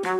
Je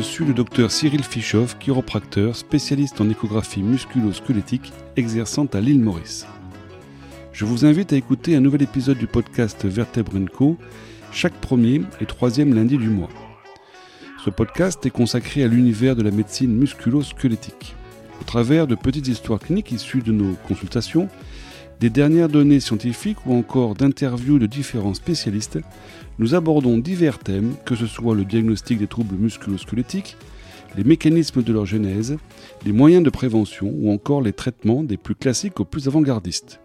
suis le docteur Cyril Fischoff, chiropracteur, spécialiste en échographie musculo-squelettique, exerçant à l'île Maurice. Je vous invite à écouter un nouvel épisode du podcast Vertèbre Co chaque premier et troisième lundi du mois. Ce podcast est consacré à l'univers de la médecine musculo-squelettique. Au travers de petites histoires cliniques issues de nos consultations, des dernières données scientifiques ou encore d'interviews de différents spécialistes, nous abordons divers thèmes, que ce soit le diagnostic des troubles musculo-squelettiques, les mécanismes de leur genèse, les moyens de prévention ou encore les traitements des plus classiques aux plus avant-gardistes.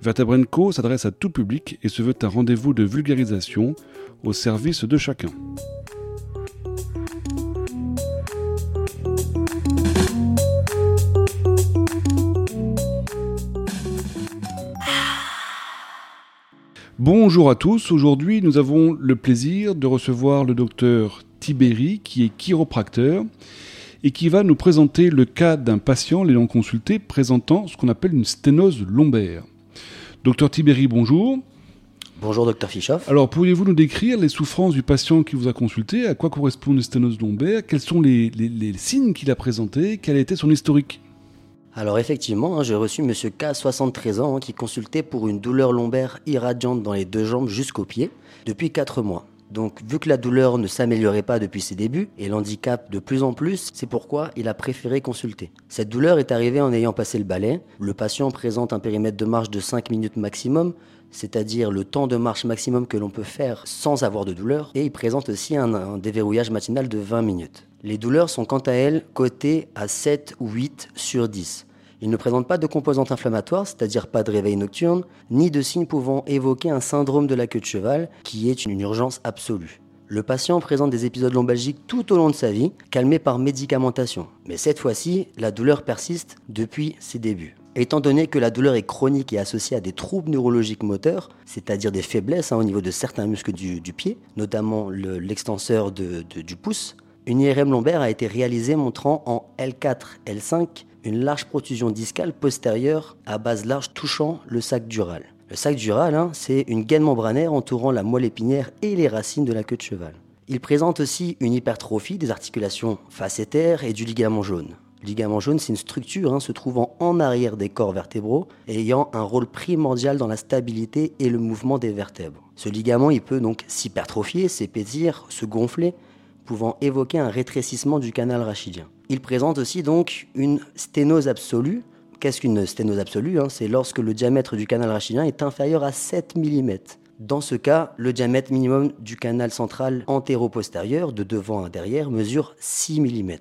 Vertebrenco s'adresse à tout public et se veut un rendez-vous de vulgarisation au service de chacun. Bonjour à tous, aujourd'hui nous avons le plaisir de recevoir le docteur Tiberi qui est chiropracteur et qui va nous présenter le cas d'un patient l'ayant consulté présentant ce qu'on appelle une sténose lombaire. Docteur Tiberi, bonjour. Bonjour docteur Fischoff. Alors pourriez-vous nous décrire les souffrances du patient qui vous a consulté? À quoi correspond une sténose lombaire? Quels sont les, les signes qu'il a présentés? Quel a été son historique? Alors effectivement, hein, j'ai reçu Monsieur K, 73 ans, hein, qui consultait pour une douleur lombaire irradiante dans les deux jambes jusqu'au pied depuis 4 mois. Donc vu que la douleur ne s'améliorait pas depuis ses débuts et l'handicap de plus en plus, c'est pourquoi il a préféré consulter. Cette douleur est arrivée en ayant passé le balai. Le patient présente un périmètre de marche de 5 minutes maximum, c'est-à-dire le temps de marche maximum que l'on peut faire sans avoir de douleur, et il présente aussi un, déverrouillage matinal de 20 minutes. Les douleurs sont quant à elles cotées à 7 ou 8 sur 10. Il ne présente pas de composante inflammatoire, c'est-à-dire pas de réveil nocturne, ni de signes pouvant évoquer un syndrome de la queue de cheval, qui est une urgence absolue. Le patient présente des épisodes lombalgiques tout au long de sa vie, calmés par médicamentation. Mais cette fois-ci, la douleur persiste depuis ses débuts. Étant donné que la douleur est chronique et associée à des troubles neurologiques moteurs, c'est-à-dire des faiblesses hein, au niveau de certains muscles du, pied, notamment l'extenseur du pouce, une IRM lombaire a été réalisée montrant en L4, L5 une large protrusion discale postérieure à base large touchant le sac dural. Le sac dural, hein, c'est une gaine membranaire entourant la moelle épinière et les racines de la queue de cheval. Il présente aussi une hypertrophie des articulations facétaires et du ligament jaune. Le ligament jaune, c'est une structure hein, se trouvant en arrière des corps vertébraux et ayant un rôle primordial dans la stabilité et le mouvement des vertèbres. Ce ligament, il peut donc s'hypertrophier, s'épaissir, se gonfler, pouvant évoquer un rétrécissement du canal rachidien. Il présente aussi donc une sténose absolue. Qu'est-ce qu'une sténose absolue hein? C'est lorsque le diamètre du canal rachidien est inférieur à 7 mm. Dans ce cas, le diamètre minimum du canal central antéro-postérieur, de devant à derrière, mesure 6 mm.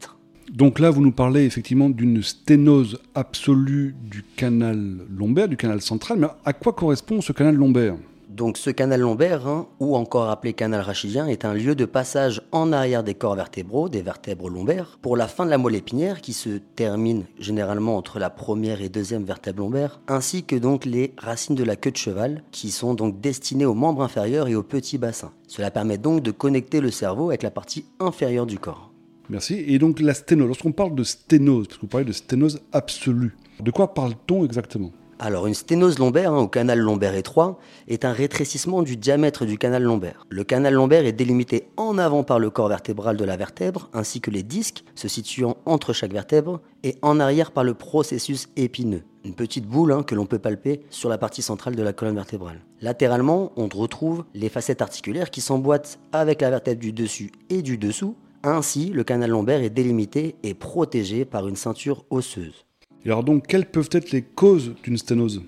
Donc là, vous nous parlez effectivement d'une sténose absolue du canal lombaire, du canal central, mais à quoi correspond ce canal lombaire? Donc ce canal lombaire, hein, ou encore appelé canal rachidien, est un lieu de passage en arrière des corps vertébraux, des vertèbres lombaires, pour la fin de la moelle épinière qui se termine généralement entre la première et deuxième vertèbre lombaire, ainsi que donc les racines de la queue de cheval qui sont donc destinées aux membres inférieurs et au petit bassin. Cela permet donc de connecter le cerveau avec la partie inférieure du corps. Merci. Et donc la sténose, lorsqu'on parle de sténose, parce que vous parlez de sténose absolue, de quoi parle-t-on exactement? Alors une sténose lombaire, hein, au canal lombaire étroit, est un rétrécissement du diamètre du canal lombaire. Le canal lombaire est délimité en avant par le corps vertébral de la vertèbre, ainsi que les disques se situant entre chaque vertèbre, et en arrière par le processus épineux, une petite boule hein, que l'on peut palper sur la partie centrale de la colonne vertébrale. Latéralement, on retrouve les facettes articulaires qui s'emboîtent avec la vertèbre du dessus et du dessous. Ainsi, le canal lombaire est délimité et protégé par une ceinture osseuse alors donc, quelles peuvent être les causes d'une sténose?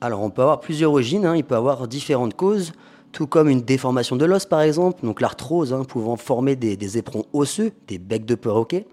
Alors on peut avoir plusieurs origines, hein. il peut avoir différentes causes, tout comme une déformation de l'os par exemple, donc l'arthrose hein, pouvant former des, éperons osseux, des becs de perroquet.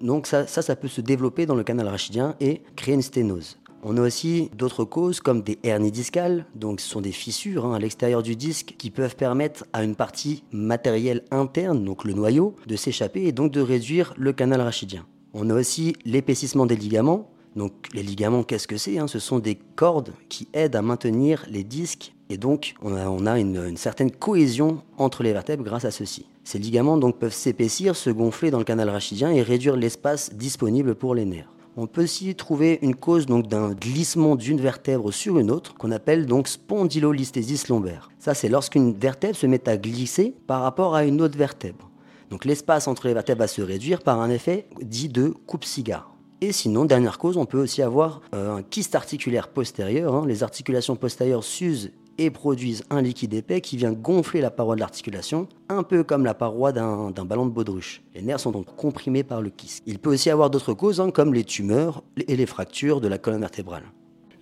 Donc ça, ça, peut se développer dans le canal rachidien et créer une sténose. On a aussi d'autres causes comme des hernies discales, donc ce sont des fissures hein, à l'extérieur du disque qui peuvent permettre à une partie matérielle interne, donc le noyau, de s'échapper et donc de réduire le canal rachidien. On a aussi l'épaississement des ligaments, donc les ligaments, qu'est-ce que c'est hein? Ce sont des cordes qui aident à maintenir les disques et donc on a, une, certaine cohésion entre les vertèbres grâce à ceci. Ces ligaments donc peuvent s'épaissir, se gonfler dans le canal rachidien et réduire l'espace disponible pour les nerfs. On peut aussi trouver une cause donc d'un glissement d'une vertèbre sur une autre qu'on appelle donc spondylolisthésis lombaire. Ça c'est lorsqu'une vertèbre se met à glisser par rapport à une autre vertèbre. Donc l'espace entre les vertèbres va se réduire par un effet dit de coupe-cigare. Et sinon, dernière cause, on peut aussi avoir euh, un kyste articulaire postérieur. Hein. Les articulations postérieures s'usent et produisent un liquide épais qui vient gonfler la paroi de l'articulation, un peu comme la paroi d'un ballon de baudruche. Les nerfs sont donc comprimés par le kyste. Il peut aussi avoir d'autres causes, hein, comme les tumeurs et les fractures de la colonne vertébrale.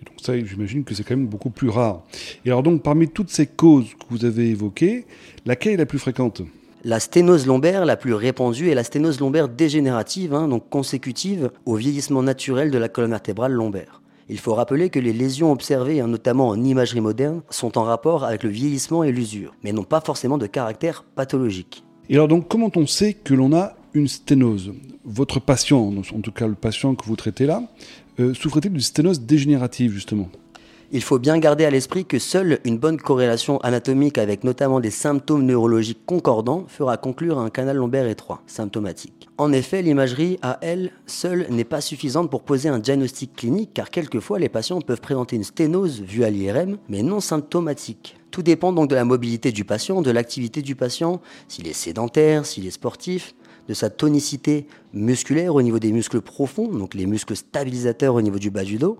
donc ça, j'imagine que c'est quand même beaucoup plus rare. Et alors donc, parmi toutes ces causes que vous avez évoquées, laquelle est la plus fréquente? La sténose lombaire la plus répandue est la sténose lombaire dégénérative, hein, donc consécutive au vieillissement naturel de la colonne vertébrale lombaire. Il faut rappeler que les lésions observées, hein, notamment en imagerie moderne, sont en rapport avec le vieillissement et l'usure, mais n'ont pas forcément de caractère pathologique. Et alors donc comment on sait que l'on a une sténose? Votre patient, en tout cas le patient que vous traitez là, euh, souffre-t-il d'une sténose dégénérative justement? Il faut bien garder à l'esprit que seule une bonne corrélation anatomique avec notamment des symptômes neurologiques concordants fera conclure un canal lombaire étroit, symptomatique. En effet, l'imagerie à elle seule n'est pas suffisante pour poser un diagnostic clinique car quelquefois les patients peuvent présenter une sténose vue à l'IRM mais non symptomatique. Tout dépend donc de la mobilité du patient, de l'activité du patient, s'il est sédentaire, s'il est sportif, de sa tonicité musculaire au niveau des muscles profonds, donc les muscles stabilisateurs au niveau du bas du dos,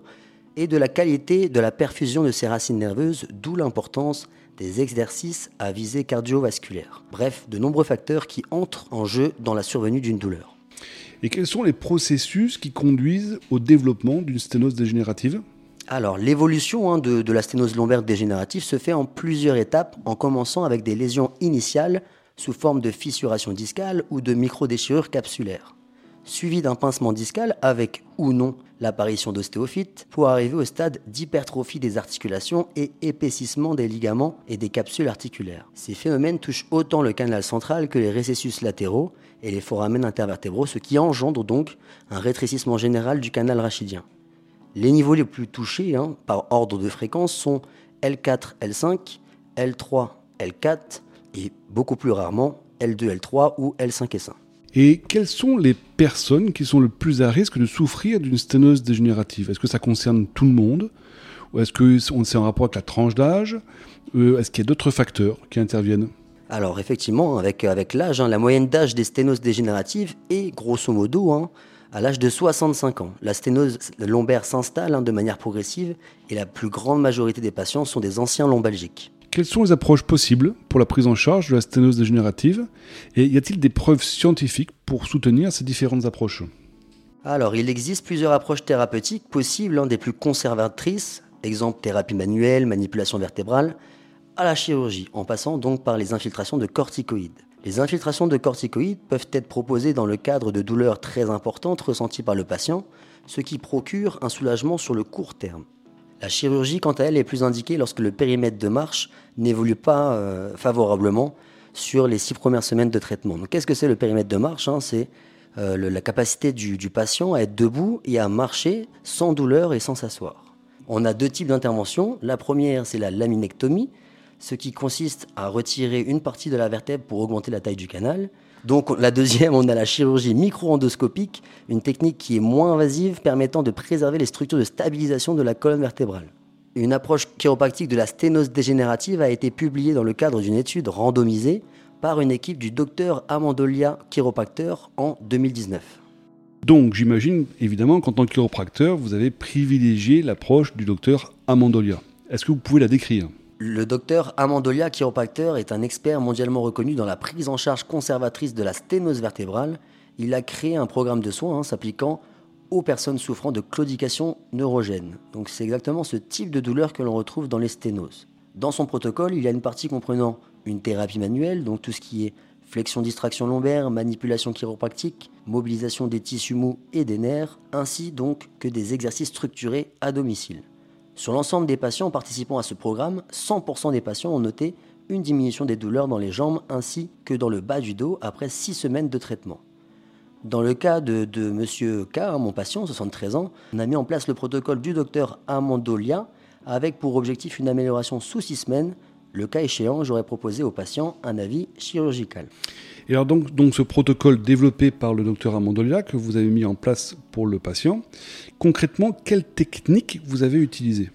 et de la qualité de la perfusion de ces racines nerveuses, d'où l'importance des exercices à visée cardiovasculaire. Bref, de nombreux facteurs qui entrent en jeu dans la survenue d'une douleur. Et quels sont les processus qui conduisent au développement d'une sténose dégénérative? Alors, l'évolution hein, de, de, la sténose lombaire dégénérative se fait en plusieurs étapes, en commençant avec des lésions initiales sous forme de fissuration discale ou de microdéchirure capsulaire suivi d'un pincement discal avec ou non l'apparition d'ostéophytes, pour arriver au stade d'hypertrophie des articulations et épaississement des ligaments et des capsules articulaires. Ces phénomènes touchent autant le canal central que les récessus latéraux et les foramen intervertébraux, ce qui engendre donc un rétrécissement général du canal rachidien. Les niveaux les plus touchés, hein, par ordre de fréquence, sont L4, L5, L3, L4 et beaucoup plus rarement L2, L3 ou L5 et 5. Et quelles sont les personnes qui sont le plus à risque de souffrir d'une sténose dégénérative? Est-ce que ça concerne tout le monde? Ou est-ce que c'est en rapport avec la tranche d'âge? Euh, Est-ce qu'il y a d'autres facteurs qui interviennent? Alors effectivement, avec, l'âge, hein, la moyenne d'âge des sténoses dégénératives est grosso modo hein, à l'âge de 65 ans. La sténose lombaire s'installe hein, de manière progressive et la plus grande majorité des patients sont des anciens lombalgiques. Quelles sont les approches possibles pour la prise en charge de la sténose dégénérative Et y a-t-il des preuves scientifiques pour soutenir ces différentes approches? Alors, il existe plusieurs approches thérapeutiques possibles, l'un des plus conservatrices, exemple thérapie manuelle, manipulation vertébrale, à la chirurgie, en passant donc par les infiltrations de corticoïdes. Les infiltrations de corticoïdes peuvent être proposées dans le cadre de douleurs très importantes ressenties par le patient, ce qui procure un soulagement sur le court terme. La chirurgie, quant à elle, est plus indiquée lorsque le périmètre de marche n'évolue pas euh, favorablement sur les six premières semaines de traitement. Qu'est-ce que c'est le périmètre de marche hein? C'est euh, la capacité du, patient à être debout et à marcher sans douleur et sans s'asseoir. On a deux types d'interventions. La première, c'est la laminectomie, ce qui consiste à retirer une partie de la vertèbre pour augmenter la taille du canal. Donc la deuxième, on a la chirurgie micro-endoscopique, une technique qui est moins invasive permettant de préserver les structures de stabilisation de la colonne vertébrale. Une approche chiropractique de la sténose dégénérative a été publiée dans le cadre d'une étude randomisée par une équipe du docteur Amandolia, chiropracteur, en 2019. Donc j'imagine évidemment qu'en tant que chiropracteur, vous avez privilégié l'approche du docteur Amandolia. Est-ce que vous pouvez la décrire? Le docteur Amandolia, chiropracteur, est un expert mondialement reconnu dans la prise en charge conservatrice de la sténose vertébrale. Il a créé un programme de soins hein, s'appliquant aux personnes souffrant de claudication neurogène. Donc c'est exactement ce type de douleur que l'on retrouve dans les sténoses. Dans son protocole, il y a une partie comprenant une thérapie manuelle, donc tout ce qui est flexion distraction lombaire, manipulation chiropractique, mobilisation des tissus mous et des nerfs, ainsi donc que des exercices structurés à domicile. Sur l'ensemble des patients participant à ce programme, 100% des patients ont noté une diminution des douleurs dans les jambes ainsi que dans le bas du dos après 6 semaines de traitement. Dans le cas de, M. K, hein, mon patient, 73 ans, on a mis en place le protocole du docteur Amandolia avec pour objectif une amélioration sous 6 semaines. Le cas échéant, j'aurais proposé au patient un avis chirurgical. Et alors donc, donc ce protocole développé par le docteur Amandolia que vous avez mis en place pour le patient, concrètement, quelle technique vous avez utilisée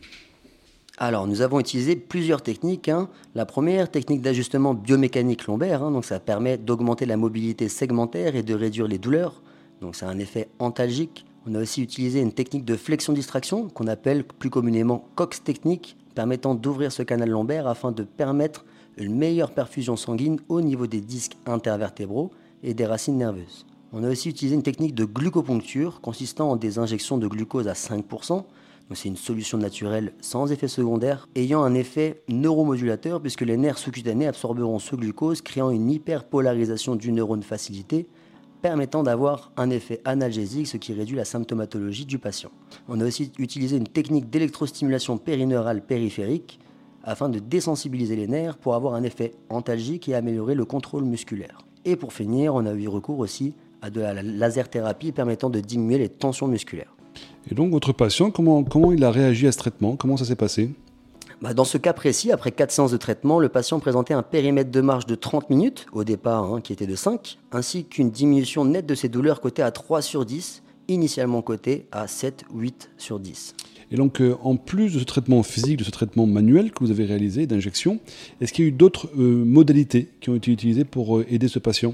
alors, nous avons utilisé plusieurs techniques. Hein. La première, technique d'ajustement biomécanique lombaire, hein. donc ça permet d'augmenter la mobilité segmentaire et de réduire les douleurs. Donc, c'est un effet antalgique. On a aussi utilisé une technique de flexion-distraction qu'on appelle plus communément Cox technique, permettant d'ouvrir ce canal lombaire afin de permettre une meilleure perfusion sanguine au niveau des disques intervertébraux et des racines nerveuses. On a aussi utilisé une technique de glucoponcture consistant en des injections de glucose à 5%. C'est une solution naturelle sans effet secondaire, ayant un effet neuromodulateur puisque les nerfs sous-cutanés absorberont ce glucose, créant une hyperpolarisation du neurone facilité, permettant d'avoir un effet analgésique, ce qui réduit la symptomatologie du patient. On a aussi utilisé une technique d'électrostimulation périneurale périphérique afin de désensibiliser les nerfs pour avoir un effet antalgique et améliorer le contrôle musculaire. Et pour finir, on a eu recours aussi à de la laser thérapie permettant de diminuer les tensions musculaires. Et donc votre patient, comment, comment il a réagi à ce traitement? Comment ça s'est passé? Bah, dans ce cas précis, après 4 séances de traitement, le patient présentait un périmètre de marche de 30 minutes, au départ hein, qui était de 5, ainsi qu'une diminution nette de ses douleurs cotées à 3 sur 10, initialement cotées à 7, 8 sur 10. Et donc, euh, en plus de ce traitement physique, de ce traitement manuel que vous avez réalisé d'injection, est-ce qu'il y a eu d'autres euh, modalités qui ont été utilisées pour euh, aider ce patient?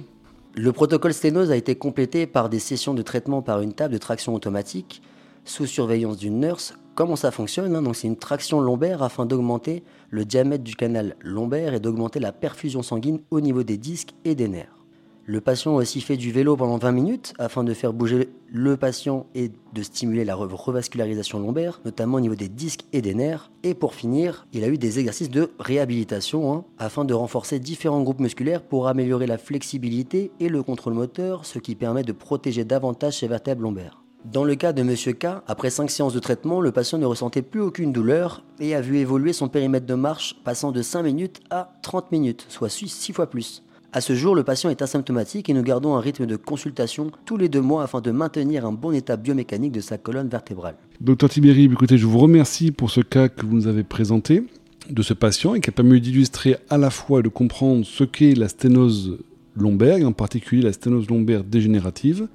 Le protocole sténose a été complété par des sessions de traitement par une table de traction automatique sous surveillance d'une nurse. Comment ça fonctionne hein? C'est une traction lombaire afin d'augmenter le diamètre du canal lombaire et d'augmenter la perfusion sanguine au niveau des disques et des nerfs. Le patient a aussi fait du vélo pendant 20 minutes afin de faire bouger le patient et de stimuler la revascularisation lombaire, notamment au niveau des disques et des nerfs. Et pour finir, il a eu des exercices de réhabilitation hein, afin de renforcer différents groupes musculaires pour améliorer la flexibilité et le contrôle moteur, ce qui permet de protéger davantage ses vertèbres lombaires. Dans le cas de M. K, après 5 séances de traitement, le patient ne ressentait plus aucune douleur et a vu évoluer son périmètre de marche passant de 5 minutes à 30 minutes, soit 6 fois plus. À ce jour, le patient est asymptomatique et nous gardons un rythme de consultation tous les deux mois afin de maintenir un bon état biomécanique de sa colonne vertébrale. Docteur Tiberi, écoutez, je vous remercie pour ce cas que vous nous avez présenté de ce patient et qui a permis d'illustrer à la fois et de comprendre ce qu'est la sténose lombaire, et en particulier la sténose lombaire dégénérative,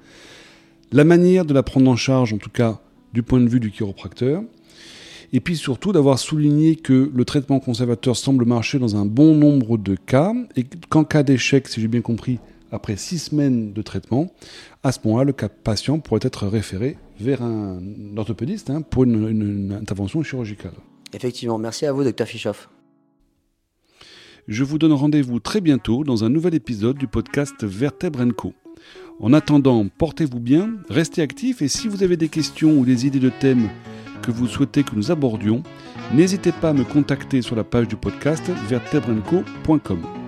la manière de la prendre en charge, en tout cas du point de vue du chiropracteur, et puis surtout d'avoir souligné que le traitement conservateur semble marcher dans un bon nombre de cas, et qu'en cas d'échec, si j'ai bien compris, après six semaines de traitement, à ce moment-là, le cas patient pourrait être référé vers un orthopédiste hein, pour une, intervention chirurgicale. Effectivement, merci à vous, Dr Fischoff. Je vous donne rendez-vous très bientôt dans un nouvel épisode du podcast Vertèbre Co. En attendant, portez-vous bien, restez actifs et si vous avez des questions ou des idées de thèmes que vous souhaitez que nous abordions, n'hésitez pas à me contacter sur la page du podcast vertebrenco.com.